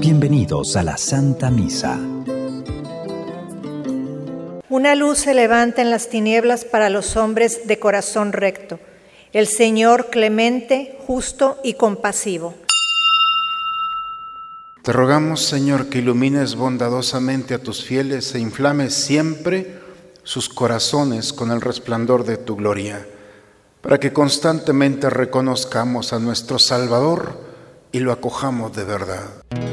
Bienvenidos a la Santa Misa. Una luz se levanta en las tinieblas para los hombres de corazón recto, el Señor clemente, justo y compasivo. Te rogamos, Señor, que ilumines bondadosamente a tus fieles e inflames siempre sus corazones con el resplandor de tu gloria, para que constantemente reconozcamos a nuestro Salvador y lo acojamos de verdad.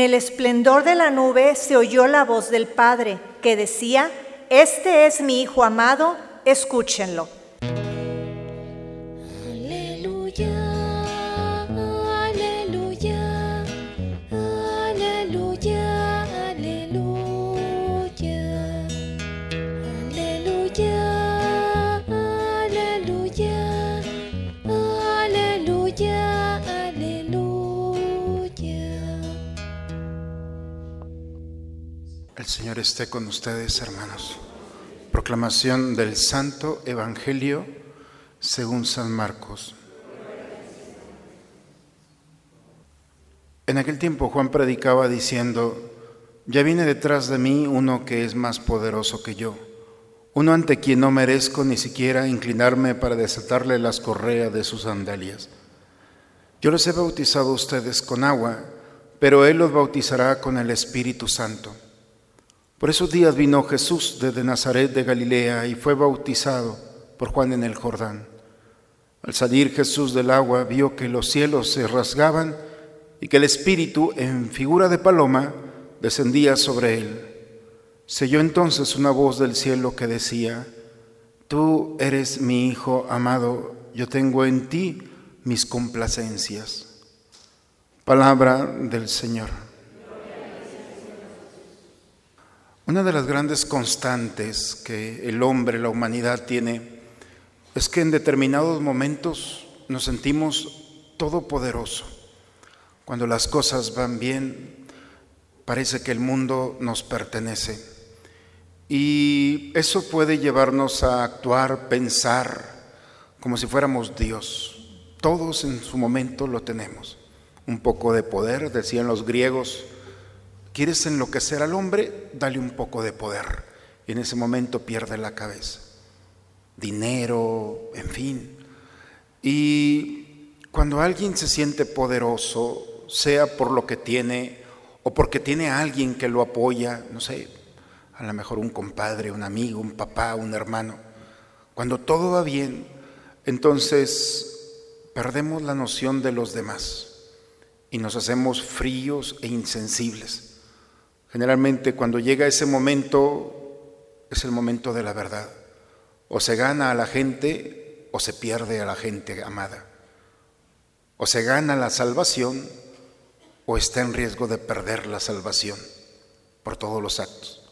En el esplendor de la nube se oyó la voz del Padre que decía, Este es mi Hijo amado, escúchenlo. Señor esté con ustedes, hermanos. Proclamación del Santo Evangelio según San Marcos. En aquel tiempo Juan predicaba diciendo, ya viene detrás de mí uno que es más poderoso que yo, uno ante quien no merezco ni siquiera inclinarme para desatarle las correas de sus sandalias. Yo les he bautizado a ustedes con agua, pero Él los bautizará con el Espíritu Santo. Por esos días vino Jesús desde Nazaret de Galilea y fue bautizado por Juan en el Jordán. Al salir Jesús del agua vio que los cielos se rasgaban y que el Espíritu, en figura de paloma, descendía sobre él. Se oyó entonces una voz del cielo que decía, Tú eres mi Hijo amado, yo tengo en ti mis complacencias. Palabra del Señor. Una de las grandes constantes que el hombre, la humanidad tiene, es que en determinados momentos nos sentimos todopoderoso. Cuando las cosas van bien, parece que el mundo nos pertenece. Y eso puede llevarnos a actuar, pensar, como si fuéramos Dios. Todos en su momento lo tenemos. Un poco de poder, decían los griegos, ¿Quieres enloquecer al hombre? Dale un poco de poder. Y en ese momento pierde la cabeza. Dinero, en fin. Y cuando alguien se siente poderoso, sea por lo que tiene o porque tiene alguien que lo apoya, no sé, a lo mejor un compadre, un amigo, un papá, un hermano, cuando todo va bien, entonces perdemos la noción de los demás y nos hacemos fríos e insensibles. Generalmente cuando llega ese momento es el momento de la verdad. O se gana a la gente o se pierde a la gente amada. O se gana la salvación o está en riesgo de perder la salvación por todos los actos.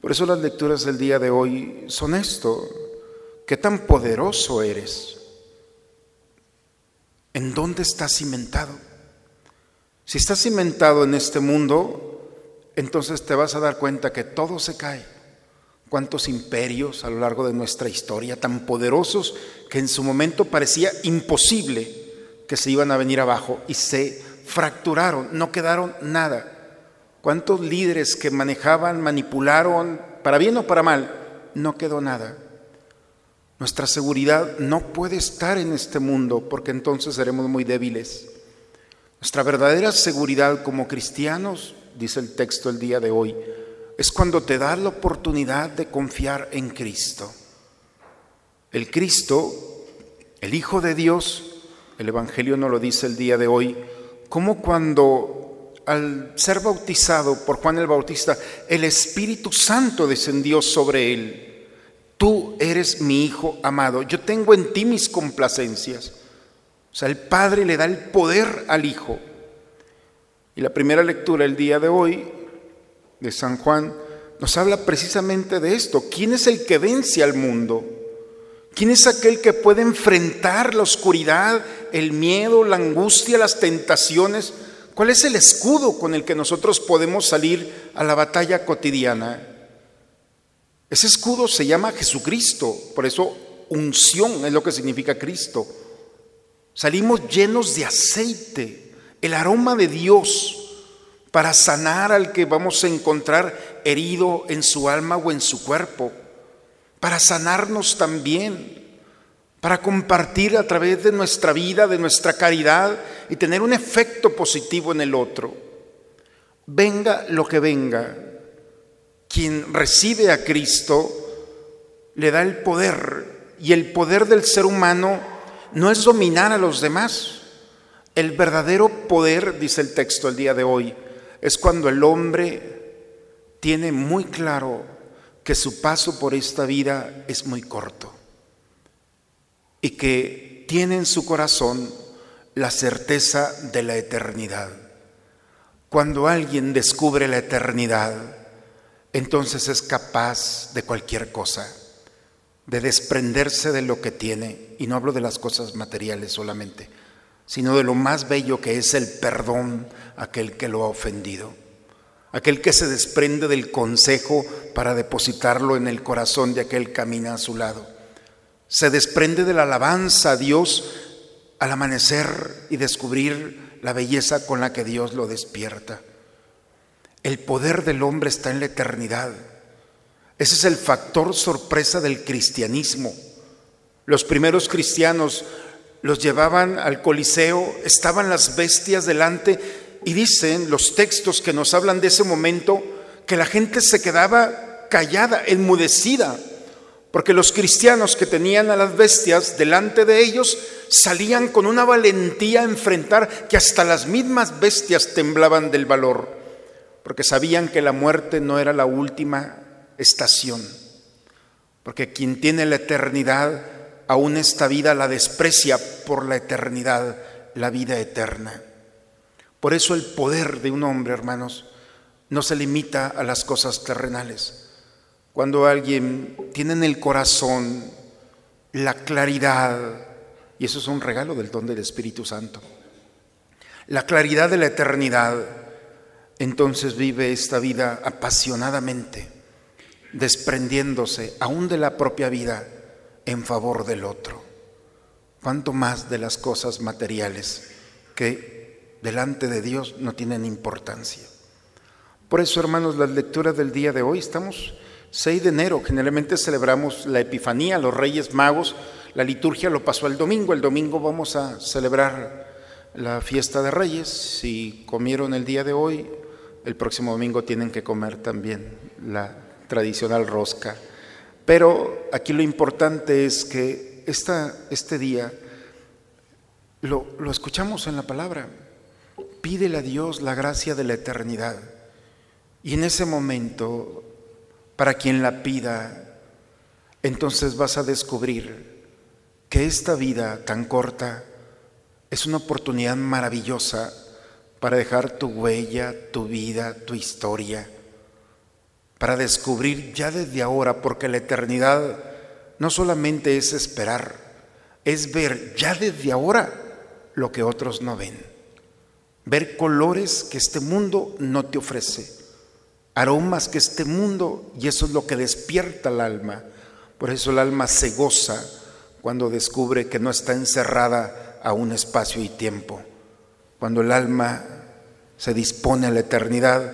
Por eso las lecturas del día de hoy son esto. ¿Qué tan poderoso eres? ¿En dónde estás cimentado? Si estás cimentado en este mundo, entonces te vas a dar cuenta que todo se cae. Cuántos imperios a lo largo de nuestra historia tan poderosos que en su momento parecía imposible que se iban a venir abajo y se fracturaron, no quedaron nada. Cuántos líderes que manejaban, manipularon, para bien o para mal, no quedó nada. Nuestra seguridad no puede estar en este mundo porque entonces seremos muy débiles. Nuestra verdadera seguridad como cristianos dice el texto el día de hoy, es cuando te das la oportunidad de confiar en Cristo. El Cristo, el Hijo de Dios, el Evangelio nos lo dice el día de hoy, como cuando al ser bautizado por Juan el Bautista, el Espíritu Santo descendió sobre él. Tú eres mi Hijo amado, yo tengo en ti mis complacencias. O sea, el Padre le da el poder al Hijo y la primera lectura el día de hoy de San Juan nos habla precisamente de esto. ¿Quién es el que vence al mundo? ¿Quién es aquel que puede enfrentar la oscuridad, el miedo, la angustia, las tentaciones? ¿Cuál es el escudo con el que nosotros podemos salir a la batalla cotidiana? Ese escudo se llama Jesucristo, por eso unción es lo que significa Cristo. Salimos llenos de aceite, el aroma de Dios para sanar al que vamos a encontrar herido en su alma o en su cuerpo, para sanarnos también, para compartir a través de nuestra vida, de nuestra caridad y tener un efecto positivo en el otro. Venga lo que venga, quien recibe a Cristo le da el poder y el poder del ser humano no es dominar a los demás. El verdadero poder, dice el texto el día de hoy, es cuando el hombre tiene muy claro que su paso por esta vida es muy corto y que tiene en su corazón la certeza de la eternidad. Cuando alguien descubre la eternidad, entonces es capaz de cualquier cosa, de desprenderse de lo que tiene, y no hablo de las cosas materiales solamente, sino de lo más bello que es el perdón a aquel que lo ha ofendido, aquel que se desprende del consejo para depositarlo en el corazón de aquel que camina a su lado. Se desprende de la alabanza a Dios al amanecer y descubrir la belleza con la que Dios lo despierta. El poder del hombre está en la eternidad. Ese es el factor sorpresa del cristianismo. Los primeros cristianos los llevaban al Coliseo, estaban las bestias delante y dicen los textos que nos hablan de ese momento que la gente se quedaba callada, enmudecida, porque los cristianos que tenían a las bestias delante de ellos salían con una valentía a enfrentar que hasta las mismas bestias temblaban del valor, porque sabían que la muerte no era la última estación, porque quien tiene la eternidad aún esta vida la desprecia por la eternidad, la vida eterna. Por eso el poder de un hombre, hermanos, no se limita a las cosas terrenales. Cuando alguien tiene en el corazón la claridad, y eso es un regalo del don del Espíritu Santo, la claridad de la eternidad, entonces vive esta vida apasionadamente, desprendiéndose aún de la propia vida en favor del otro. Cuanto más de las cosas materiales que delante de Dios no tienen importancia. Por eso, hermanos, las lecturas del día de hoy, estamos 6 de enero, generalmente celebramos la Epifanía, los Reyes Magos, la liturgia lo pasó el domingo, el domingo vamos a celebrar la fiesta de Reyes, si comieron el día de hoy, el próximo domingo tienen que comer también la tradicional rosca pero aquí lo importante es que esta, este día lo, lo escuchamos en la palabra. Pídele a Dios la gracia de la eternidad. Y en ese momento, para quien la pida, entonces vas a descubrir que esta vida tan corta es una oportunidad maravillosa para dejar tu huella, tu vida, tu historia para descubrir ya desde ahora, porque la eternidad no solamente es esperar, es ver ya desde ahora lo que otros no ven. Ver colores que este mundo no te ofrece, aromas que este mundo, y eso es lo que despierta el alma. Por eso el alma se goza cuando descubre que no está encerrada a un espacio y tiempo. Cuando el alma se dispone a la eternidad,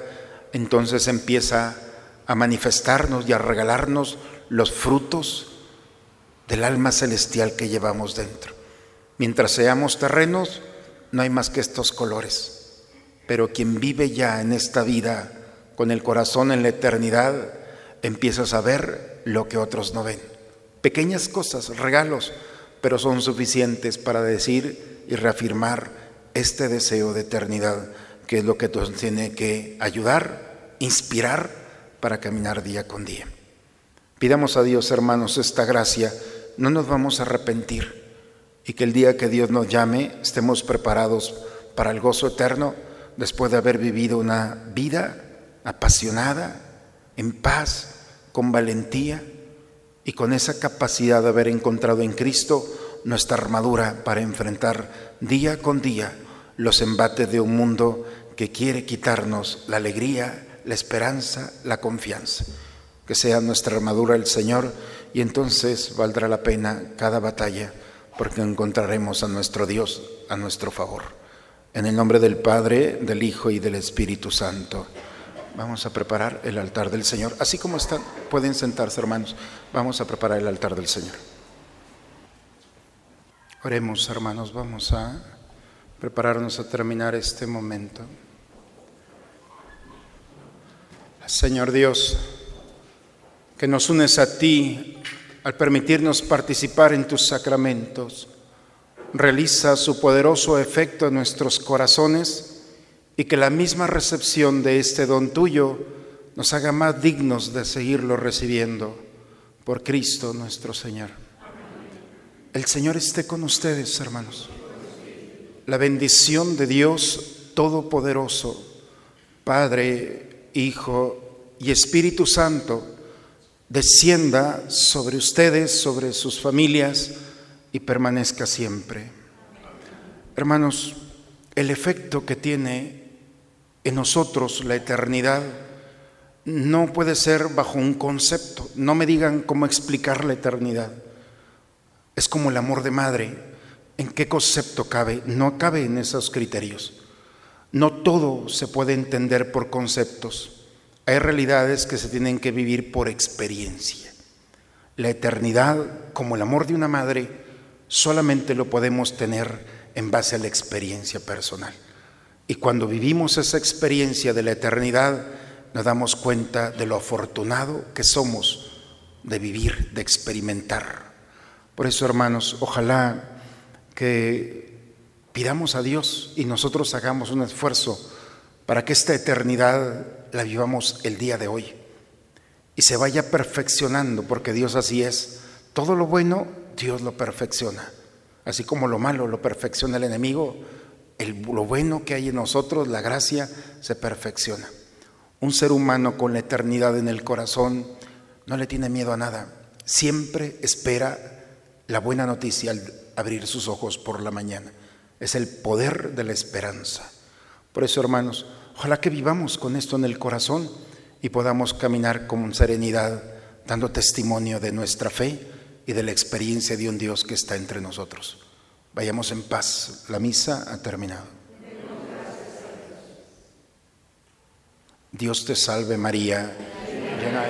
entonces empieza a manifestarnos y a regalarnos los frutos del alma celestial que llevamos dentro. Mientras seamos terrenos, no hay más que estos colores. Pero quien vive ya en esta vida con el corazón en la eternidad, empiezas a ver lo que otros no ven. Pequeñas cosas, regalos, pero son suficientes para decir y reafirmar este deseo de eternidad, que es lo que nos tiene que ayudar, inspirar para caminar día con día. Pidamos a Dios, hermanos, esta gracia, no nos vamos a arrepentir y que el día que Dios nos llame estemos preparados para el gozo eterno después de haber vivido una vida apasionada, en paz, con valentía y con esa capacidad de haber encontrado en Cristo nuestra armadura para enfrentar día con día los embates de un mundo que quiere quitarnos la alegría, la esperanza, la confianza. Que sea nuestra armadura el Señor y entonces valdrá la pena cada batalla porque encontraremos a nuestro Dios a nuestro favor. En el nombre del Padre, del Hijo y del Espíritu Santo. Vamos a preparar el altar del Señor. Así como están, pueden sentarse hermanos. Vamos a preparar el altar del Señor. Oremos hermanos, vamos a prepararnos a terminar este momento. Señor Dios, que nos unes a ti al permitirnos participar en tus sacramentos, realiza su poderoso efecto en nuestros corazones y que la misma recepción de este don tuyo nos haga más dignos de seguirlo recibiendo por Cristo nuestro Señor. El Señor esté con ustedes, hermanos. La bendición de Dios Todopoderoso, Padre, Hijo y Espíritu Santo, descienda sobre ustedes, sobre sus familias y permanezca siempre. Hermanos, el efecto que tiene en nosotros la eternidad no puede ser bajo un concepto. No me digan cómo explicar la eternidad. Es como el amor de madre. ¿En qué concepto cabe? No cabe en esos criterios. No todo se puede entender por conceptos. Hay realidades que se tienen que vivir por experiencia. La eternidad, como el amor de una madre, solamente lo podemos tener en base a la experiencia personal. Y cuando vivimos esa experiencia de la eternidad, nos damos cuenta de lo afortunado que somos de vivir, de experimentar. Por eso, hermanos, ojalá que pidamos a Dios y nosotros hagamos un esfuerzo para que esta eternidad la vivamos el día de hoy y se vaya perfeccionando, porque Dios así es. Todo lo bueno, Dios lo perfecciona. Así como lo malo lo perfecciona el enemigo, lo bueno que hay en nosotros, la gracia, se perfecciona. Un ser humano con la eternidad en el corazón no le tiene miedo a nada. Siempre espera la buena noticia al abrir sus ojos por la mañana. Es el poder de la esperanza. Por eso, hermanos, Ojalá que vivamos con esto en el corazón y podamos caminar con serenidad, dando testimonio de nuestra fe y de la experiencia de un Dios que está entre nosotros. Vayamos en paz. La misa ha terminado. Dios te salve María, llena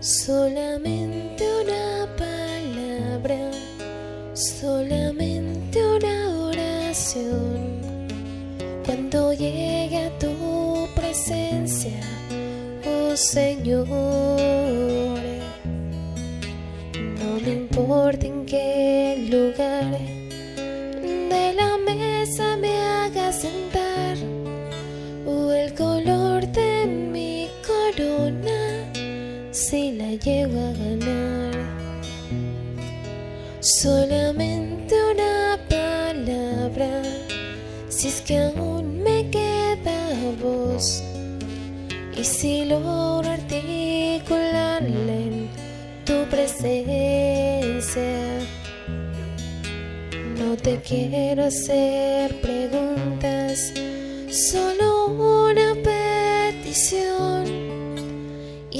Solamente una palabra, solamente una oración. Cuando llegue a tu presencia, oh Señor, no me importa en qué lugar llego a ganar. Solamente una palabra, si es que aún me queda voz. Y si logro articularla en tu presencia, no te quiero hacer preguntas, solo una petición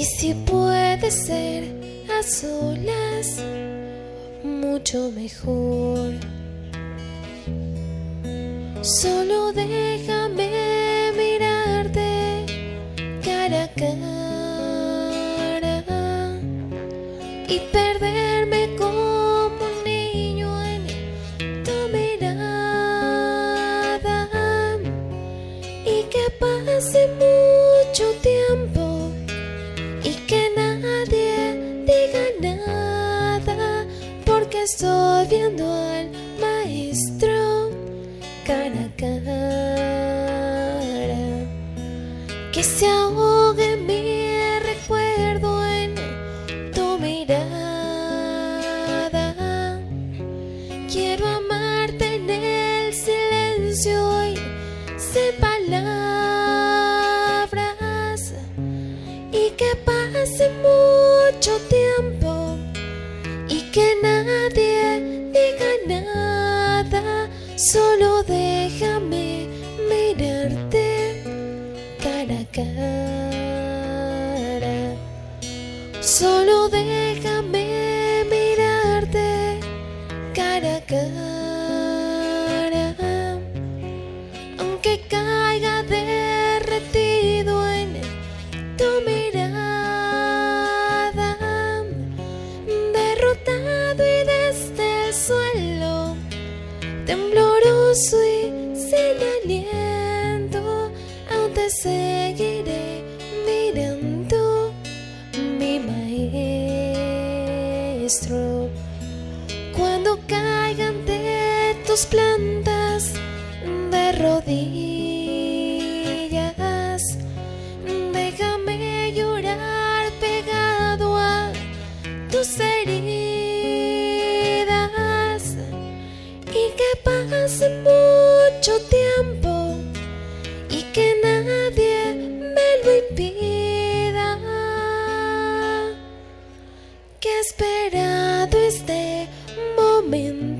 y si puede ser a solas, mucho mejor. Solo déjame mirarte cara a cara y perder 你想我。solo de Cuando caigan de tus plantas de rodillas. been